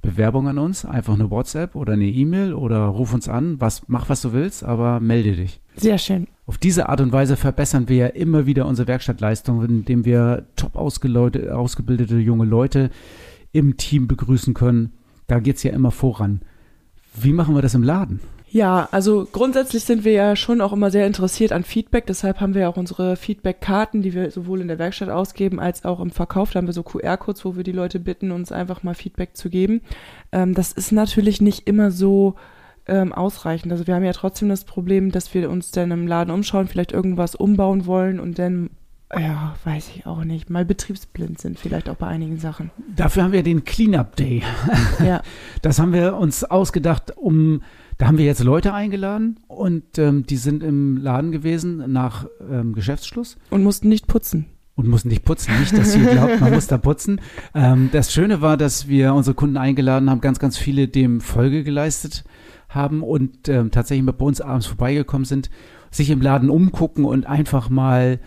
Speaker 1: Bewerbung an uns, einfach eine WhatsApp oder eine E-Mail oder ruf uns an, was, mach was du willst, aber melde dich.
Speaker 2: Sehr schön.
Speaker 1: Auf diese Art und Weise verbessern wir ja immer wieder unsere Werkstattleistung, indem wir top ausgebildete junge Leute im Team begrüßen können. Da geht es ja immer voran. Wie machen wir das im Laden?
Speaker 2: Ja, also grundsätzlich sind wir ja schon auch immer sehr interessiert an Feedback. Deshalb haben wir auch unsere Feedback-Karten, die wir sowohl in der Werkstatt ausgeben als auch im Verkauf. Da haben wir so QR-Codes, wo wir die Leute bitten, uns einfach mal Feedback zu geben. Ähm, das ist natürlich nicht immer so ähm, ausreichend. Also wir haben ja trotzdem das Problem, dass wir uns dann im Laden umschauen, vielleicht irgendwas umbauen wollen und dann ja, weiß ich auch nicht. Mal betriebsblind sind vielleicht auch bei einigen Sachen.
Speaker 1: Dafür haben wir den Cleanup Day. Ja. Das haben wir uns ausgedacht, um da haben wir jetzt Leute eingeladen und ähm, die sind im Laden gewesen nach ähm, Geschäftsschluss.
Speaker 2: Und mussten nicht putzen.
Speaker 1: Und mussten nicht putzen. Nicht, dass ihr glaubt, man muss da putzen. Ähm, das Schöne war, dass wir unsere Kunden eingeladen haben, ganz, ganz viele dem Folge geleistet haben und ähm, tatsächlich bei uns abends vorbeigekommen sind, sich im Laden umgucken und einfach mal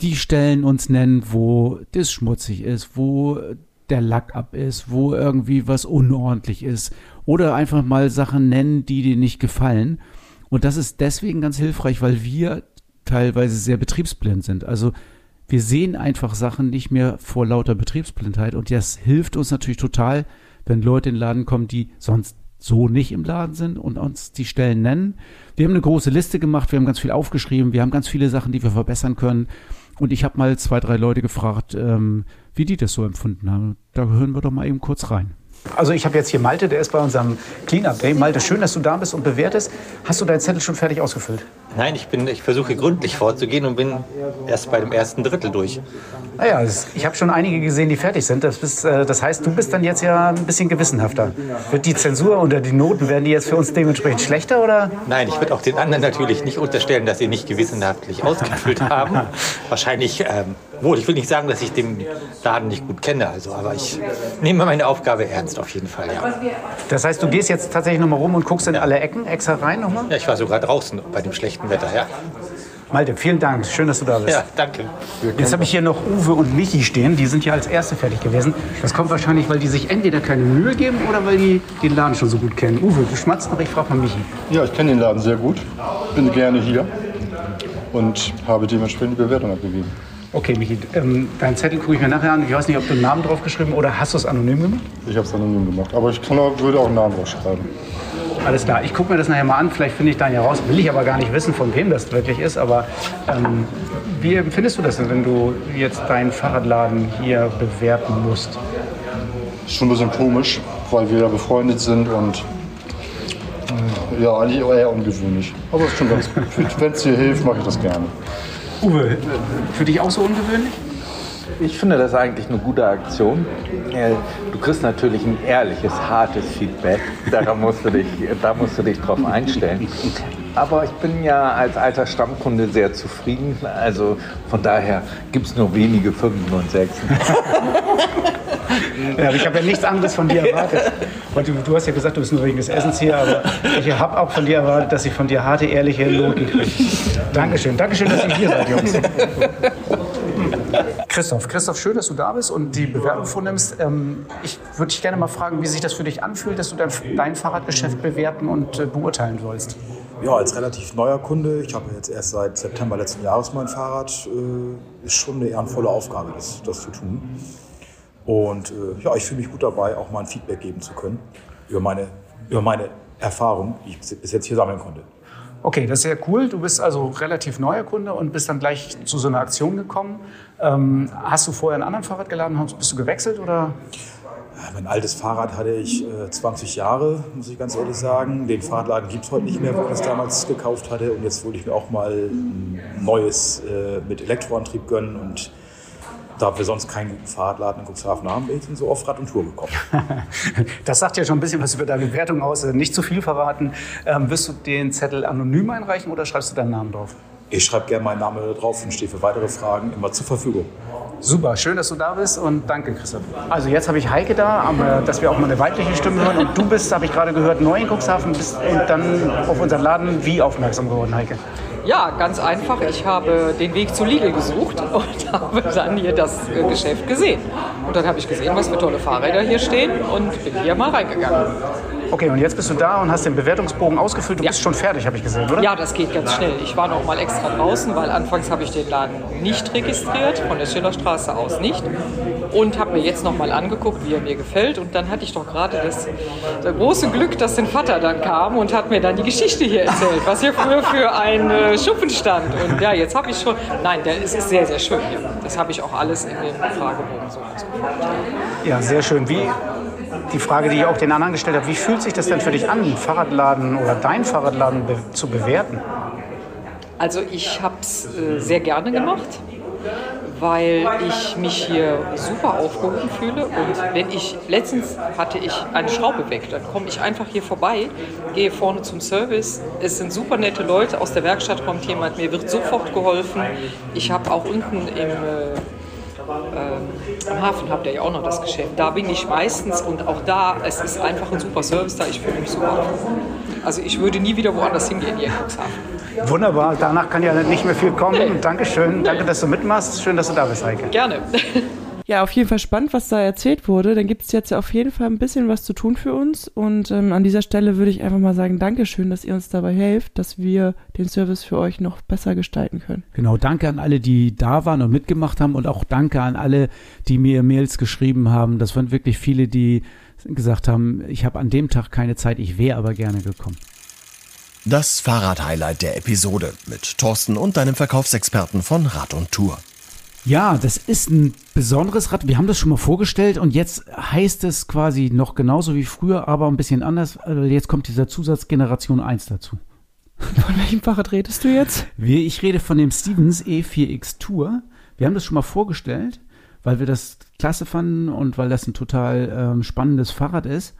Speaker 1: die Stellen uns nennen, wo das schmutzig ist, wo der Lack ab ist, wo irgendwie was unordentlich ist oder einfach mal Sachen nennen, die dir nicht gefallen. Und das ist deswegen ganz hilfreich, weil wir teilweise sehr betriebsblind sind. Also wir sehen einfach Sachen nicht mehr vor lauter Betriebsblindheit und das hilft uns natürlich total, wenn Leute in den Laden kommen, die sonst so nicht im Laden sind und uns die Stellen nennen. Wir haben eine große Liste gemacht, wir haben ganz viel aufgeschrieben, wir haben ganz viele Sachen, die wir verbessern können. Und ich habe mal zwei, drei Leute gefragt, ähm, wie die das so empfunden haben. Da hören wir doch mal eben kurz rein.
Speaker 5: Also ich habe jetzt hier Malte, der ist bei unserem Cleanup Day. Malte, schön, dass du da bist und bewertest. Hast du deinen Zettel schon fertig ausgefüllt?
Speaker 6: Nein, ich, bin, ich versuche gründlich vorzugehen und bin erst bei dem ersten Drittel durch.
Speaker 5: Naja, ich habe schon einige gesehen, die fertig sind. Das, bist, äh, das, heißt, du bist dann jetzt ja ein bisschen gewissenhafter. Wird die Zensur oder die Noten, werden die jetzt für uns dementsprechend schlechter? Oder?
Speaker 6: Nein, ich würde auch den anderen natürlich nicht unterstellen, dass sie nicht gewissenhaftlich ausgefüllt haben. Wahrscheinlich, ähm, wohl, ich will nicht sagen, dass ich den Laden nicht gut kenne, also, aber ich nehme meine Aufgabe ernst auf jeden Fall. Ja.
Speaker 5: Das heißt, du gehst jetzt tatsächlich nochmal rum und guckst in alle Ecken extra rein nochmal?
Speaker 6: Ja, ich war sogar draußen bei dem schlechten Wetter, ja.
Speaker 5: Malte, vielen Dank. Schön, dass du da bist.
Speaker 6: Ja, danke.
Speaker 5: Jetzt habe ich hier noch Uwe und Michi stehen. Die sind ja als Erste fertig gewesen. Das kommt wahrscheinlich, weil die sich entweder keine Mühe geben oder weil die den Laden schon so gut kennen. Uwe, du schmatzt noch, ich frage mal Michi.
Speaker 7: Ja, ich kenne den Laden sehr gut. Bin gerne hier und habe dementsprechend die Bewertung abgegeben.
Speaker 5: Okay, Michi, ähm, deinen Zettel gucke ich mir nachher an. Ich weiß nicht, ob du einen Namen draufgeschrieben oder hast du es anonym gemacht?
Speaker 7: Ich habe es anonym gemacht, aber ich kann auch, würde auch einen Namen draufschreiben.
Speaker 5: Alles klar, ich gucke mir das nachher mal an. Vielleicht finde ich dann ja raus. Will ich aber gar nicht wissen, von wem das wirklich ist. Aber ähm, wie empfindest du das denn, wenn du jetzt deinen Fahrradladen hier bewerten musst?
Speaker 7: Schon ein bisschen komisch, weil wir ja befreundet sind und äh, ja, eigentlich eher ungewöhnlich. Aber es ist schon ganz gut. Wenn es dir hilft, mache ich das gerne.
Speaker 5: Uwe, für dich auch so ungewöhnlich?
Speaker 8: Ich finde das eigentlich eine gute Aktion. Du kriegst natürlich ein ehrliches, hartes Feedback. Daran musst du dich, da musst du dich drauf einstellen. Aber ich bin ja als alter Stammkunde sehr zufrieden. Also von daher gibt es nur wenige Fünfen und Sechsen.
Speaker 5: Ja, ich habe ja nichts anderes von dir erwartet. Du, du, hast ja gesagt, du bist nur wegen des Essens hier, aber ich habe auch von dir erwartet, dass ich von dir harte, ehrliche Noten kriege. Dankeschön. Dankeschön, dass ihr hier seid, Jungs. Christoph, Christoph, schön, dass du da bist und die Bewerbung vornimmst. Ähm, ich würde dich gerne mal fragen, wie sich das für dich anfühlt, dass du dein, dein Fahrradgeschäft bewerten und äh, beurteilen sollst.
Speaker 9: Ja, als relativ neuer Kunde, ich habe jetzt erst seit September letzten Jahres mein Fahrrad, äh, ist schon eine ehrenvolle Aufgabe, das, das zu tun. Und äh, ja, ich fühle mich gut dabei, auch mal ein Feedback geben zu können über meine, über meine Erfahrung, die ich bis jetzt hier sammeln konnte.
Speaker 5: Okay, das ist sehr cool. Du bist also relativ neuer Kunde und bist dann gleich zu so einer Aktion gekommen. Ähm, hast du vorher ein anderes Fahrrad geladen? Bist du gewechselt oder?
Speaker 9: Mein altes Fahrrad hatte ich äh, 20 Jahre, muss ich ganz ehrlich sagen. Den Fahrradladen gibt es heute nicht mehr, wo ich es damals gekauft hatte. Und jetzt wollte ich mir auch mal ein neues äh, mit Elektroantrieb gönnen. Und da wir sonst keinen guten Fahrradladen in Cuxhaven haben, bin ich so auf Rad und Tour gekommen.
Speaker 5: das sagt ja schon ein bisschen was über deine Bewertung aus. Also nicht zu viel verraten. Ähm, wirst du den Zettel anonym einreichen oder schreibst du deinen Namen drauf?
Speaker 9: Ich schreibe gerne meinen Namen drauf und stehe für weitere Fragen immer zur Verfügung.
Speaker 5: Super, schön, dass du da bist und danke, Christoph. Also jetzt habe ich Heike da, dass wir auch mal eine weibliche Stimme hören. Und du bist, habe ich gerade gehört, neu in Cuxhaven bist und dann auf unseren Laden wie aufmerksam geworden, Heike?
Speaker 10: Ja, ganz einfach. Ich habe den Weg zu Lidl gesucht und habe dann hier das äh, Geschäft gesehen. Und dann habe ich gesehen, was für tolle Fahrräder hier stehen und bin hier mal reingegangen.
Speaker 5: Okay, und jetzt bist du da und hast den Bewertungsbogen ausgefüllt. Du ja. bist schon fertig, habe ich gesehen, oder?
Speaker 10: Ja, das geht ganz schnell. Ich war noch mal extra draußen, weil anfangs habe ich den Laden nicht registriert, von der Schillerstraße aus nicht. Und habe mir jetzt noch mal angeguckt, wie er mir gefällt. Und dann hatte ich doch gerade das, das, große Glück, dass dein Vater dann kam und hat mir dann die Geschichte hier erzählt, was hier früher für ein äh, Schuppen stand. Und ja, jetzt habe ich schon... Nein, der, es ist sehr, sehr schön hier. Das habe ich auch alles in dem Fragebogen so ausgefüllt.
Speaker 5: Ja, sehr schön. Wie die Frage, die ich auch den anderen gestellt habe, wie fühlt sich das denn für dich an, einen Fahrradladen oder dein Fahrradladen be zu bewerten?
Speaker 10: Also ich habe es äh, sehr gerne gemacht, weil ich mich hier super aufgehoben fühle. Und wenn ich, letztens hatte ich eine Schraube weg, dann komme ich einfach hier vorbei, gehe vorne zum Service. Es sind super nette Leute, aus der Werkstatt kommt jemand, mir wird sofort geholfen. Ich habe auch unten im... Äh, ähm, am Hafen habt ihr ja auch noch das Geschäft. Da bin ich meistens und auch da, es ist einfach ein super Service da. Ich fühle mich super. Also ich würde nie wieder woanders hingehen hier in Cuxhaven.
Speaker 5: Wunderbar, danach kann ja nicht mehr viel kommen. Nee. Dankeschön, danke, dass du mitmachst. Schön, dass du da bist, Heike.
Speaker 10: Gerne.
Speaker 2: Ja, auf jeden Fall spannend, was da erzählt wurde. Dann gibt es jetzt auf jeden Fall ein bisschen was zu tun für uns. Und ähm, an dieser Stelle würde ich einfach mal sagen, Dankeschön, dass ihr uns dabei helft, dass wir den Service für euch noch besser gestalten können.
Speaker 1: Genau, danke an alle, die da waren und mitgemacht haben und auch danke an alle, die mir Mails geschrieben haben. Das waren wirklich viele, die gesagt haben, ich habe an dem Tag keine Zeit, ich wäre aber gerne gekommen.
Speaker 4: Das Fahrrad-Highlight der Episode mit Thorsten und deinem Verkaufsexperten von Rad und Tour.
Speaker 1: Ja, das ist ein besonderes Rad. Wir haben das schon mal vorgestellt und jetzt heißt es quasi noch genauso wie früher, aber ein bisschen anders. Also jetzt kommt dieser Zusatz Generation 1 dazu.
Speaker 2: Von welchem Fahrrad redest du jetzt?
Speaker 1: Ich rede von dem Stevens E4X Tour. Wir haben das schon mal vorgestellt, weil wir das klasse fanden und weil das ein total ähm, spannendes Fahrrad ist.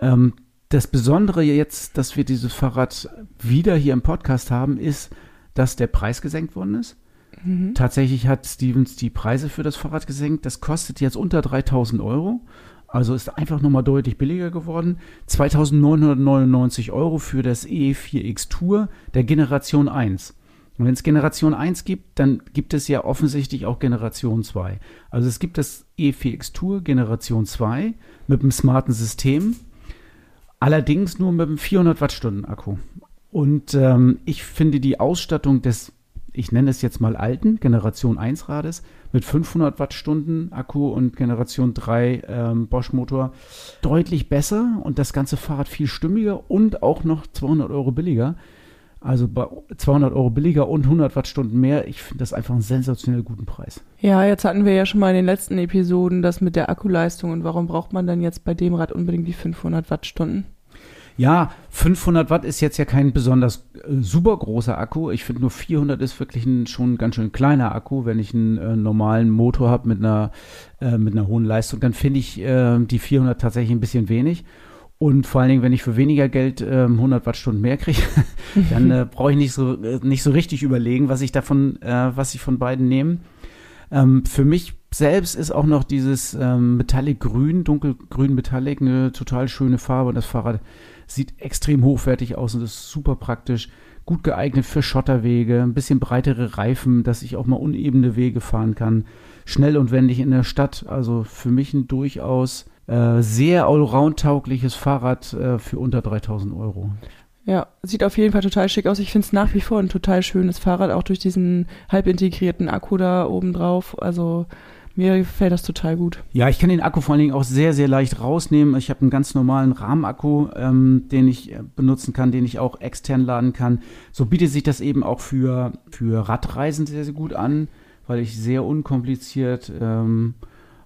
Speaker 1: Ähm, das Besondere jetzt, dass wir dieses Fahrrad wieder hier im Podcast haben, ist, dass der Preis gesenkt worden ist. Mhm. Tatsächlich hat Stevens die Preise für das Fahrrad gesenkt. Das kostet jetzt unter 3000 Euro. Also ist einfach nochmal deutlich billiger geworden. 2999 Euro für das E4X Tour der Generation 1. Und wenn es Generation 1 gibt, dann gibt es ja offensichtlich auch Generation 2. Also es gibt das E4X Tour Generation 2 mit einem smarten System. Allerdings nur mit einem 400 Wattstunden Akku. Und ähm, ich finde die Ausstattung des ich nenne es jetzt mal alten Generation 1 Rades mit 500 Wattstunden Akku und Generation 3 ähm, Bosch Motor deutlich besser und das ganze Fahrrad viel stimmiger und auch noch 200 Euro billiger. Also bei 200 Euro billiger und 100 Wattstunden mehr. Ich finde das einfach einen sensationell guten Preis.
Speaker 2: Ja, jetzt hatten wir ja schon mal in den letzten Episoden das mit der Akkuleistung und warum braucht man dann jetzt bei dem Rad unbedingt die 500 Wattstunden?
Speaker 1: Ja, 500 Watt ist jetzt ja kein besonders äh, super großer Akku. Ich finde nur 400 ist wirklich ein, schon ein ganz schön kleiner Akku. Wenn ich einen äh, normalen Motor habe mit einer, äh, mit einer hohen Leistung, dann finde ich äh, die 400 tatsächlich ein bisschen wenig. Und vor allen Dingen, wenn ich für weniger Geld äh, 100 Wattstunden mehr kriege, dann äh, brauche ich nicht so, äh, nicht so richtig überlegen, was ich davon, was ich von beiden nehme. Ähm, für mich selbst ist auch noch dieses ähm, Metallic Grün, dunkelgrün Metallic, eine total schöne Farbe und das Fahrrad Sieht extrem hochwertig aus und ist super praktisch. Gut geeignet für Schotterwege, ein bisschen breitere Reifen, dass ich auch mal unebene Wege fahren kann. schnell und wendig in der Stadt. Also für mich ein durchaus äh, sehr allround-taugliches Fahrrad äh, für unter 3000 Euro.
Speaker 2: Ja, sieht auf jeden Fall total schick aus. Ich finde es nach wie vor ein total schönes Fahrrad, auch durch diesen halb integrierten Akku da oben drauf. Also mir gefällt das total gut.
Speaker 1: Ja, ich kann den Akku vor allen Dingen auch sehr, sehr leicht rausnehmen. Ich habe einen ganz normalen Rahmenakku, ähm, den ich äh, benutzen kann, den ich auch extern laden kann. So bietet sich das eben auch für, für Radreisen sehr, sehr gut an, weil ich sehr unkompliziert ähm,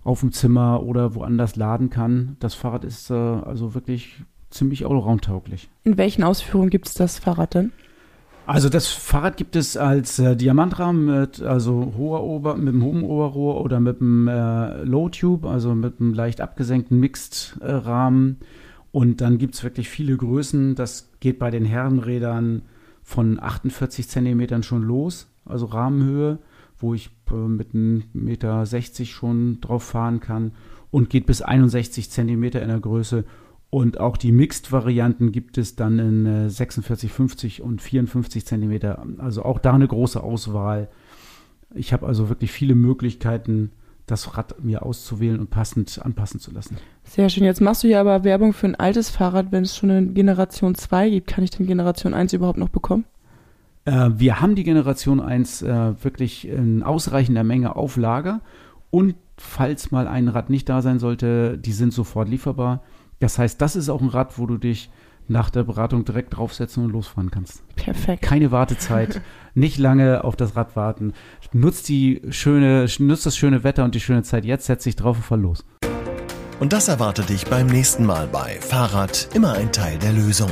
Speaker 1: auf dem Zimmer oder woanders laden kann. Das Fahrrad ist äh, also wirklich ziemlich allround-tauglich.
Speaker 2: In welchen Ausführungen gibt es das Fahrrad denn?
Speaker 1: Also das Fahrrad gibt es als äh, Diamantrahmen mit also hoher Ober mit einem hohen Oberrohr oder mit einem äh, Low Tube, also mit einem leicht abgesenkten Mixed äh, Rahmen. Und dann gibt es wirklich viele Größen. Das geht bei den Herrenrädern von 48 Zentimetern schon los, also Rahmenhöhe, wo ich äh, mit einem Meter 60 schon drauf fahren kann und geht bis 61 Zentimeter in der Größe und auch die Mixed-Varianten gibt es dann in 46, äh, 50 und 54 Zentimeter. Also auch da eine große Auswahl. Ich habe also wirklich viele Möglichkeiten, das Rad mir auszuwählen und passend anpassen zu lassen.
Speaker 2: Sehr schön. Jetzt machst du ja aber Werbung für ein altes Fahrrad. Wenn es schon eine Generation 2 gibt, kann ich den Generation 1 überhaupt noch bekommen?
Speaker 1: Äh, wir haben die Generation 1 äh, wirklich in ausreichender Menge auf Lager. Und falls mal ein Rad nicht da sein sollte, die sind sofort lieferbar. Das heißt, das ist auch ein Rad, wo du dich nach der Beratung direkt draufsetzen und losfahren kannst.
Speaker 2: Perfekt.
Speaker 1: Keine Wartezeit, nicht lange auf das Rad warten. Nutzt die schöne, nutzt das schöne Wetter und die schöne Zeit jetzt, setz dich drauf und fahr los.
Speaker 4: Und das erwartet dich beim nächsten Mal bei Fahrrad immer ein Teil der Lösung.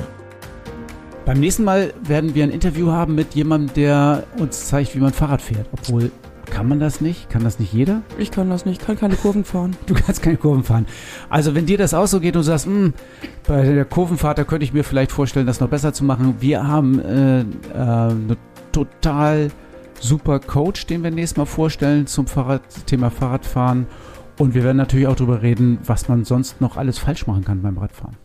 Speaker 1: Beim nächsten Mal werden wir ein Interview haben mit jemandem, der uns zeigt, wie man Fahrrad fährt. Obwohl kann man das nicht? Kann das nicht jeder?
Speaker 2: Ich kann das nicht. Ich kann keine Kurven fahren.
Speaker 1: Du kannst keine Kurven fahren. Also wenn dir das auch so geht und du sagst, hm, bei der Kurvenfahrt, da könnte ich mir vielleicht vorstellen, das noch besser zu machen. Wir haben äh, äh, eine total super Coach, den wir nächstes Mal vorstellen zum Fahrrad, Thema Fahrradfahren. Und wir werden natürlich auch darüber reden, was man sonst noch alles falsch machen kann beim Radfahren.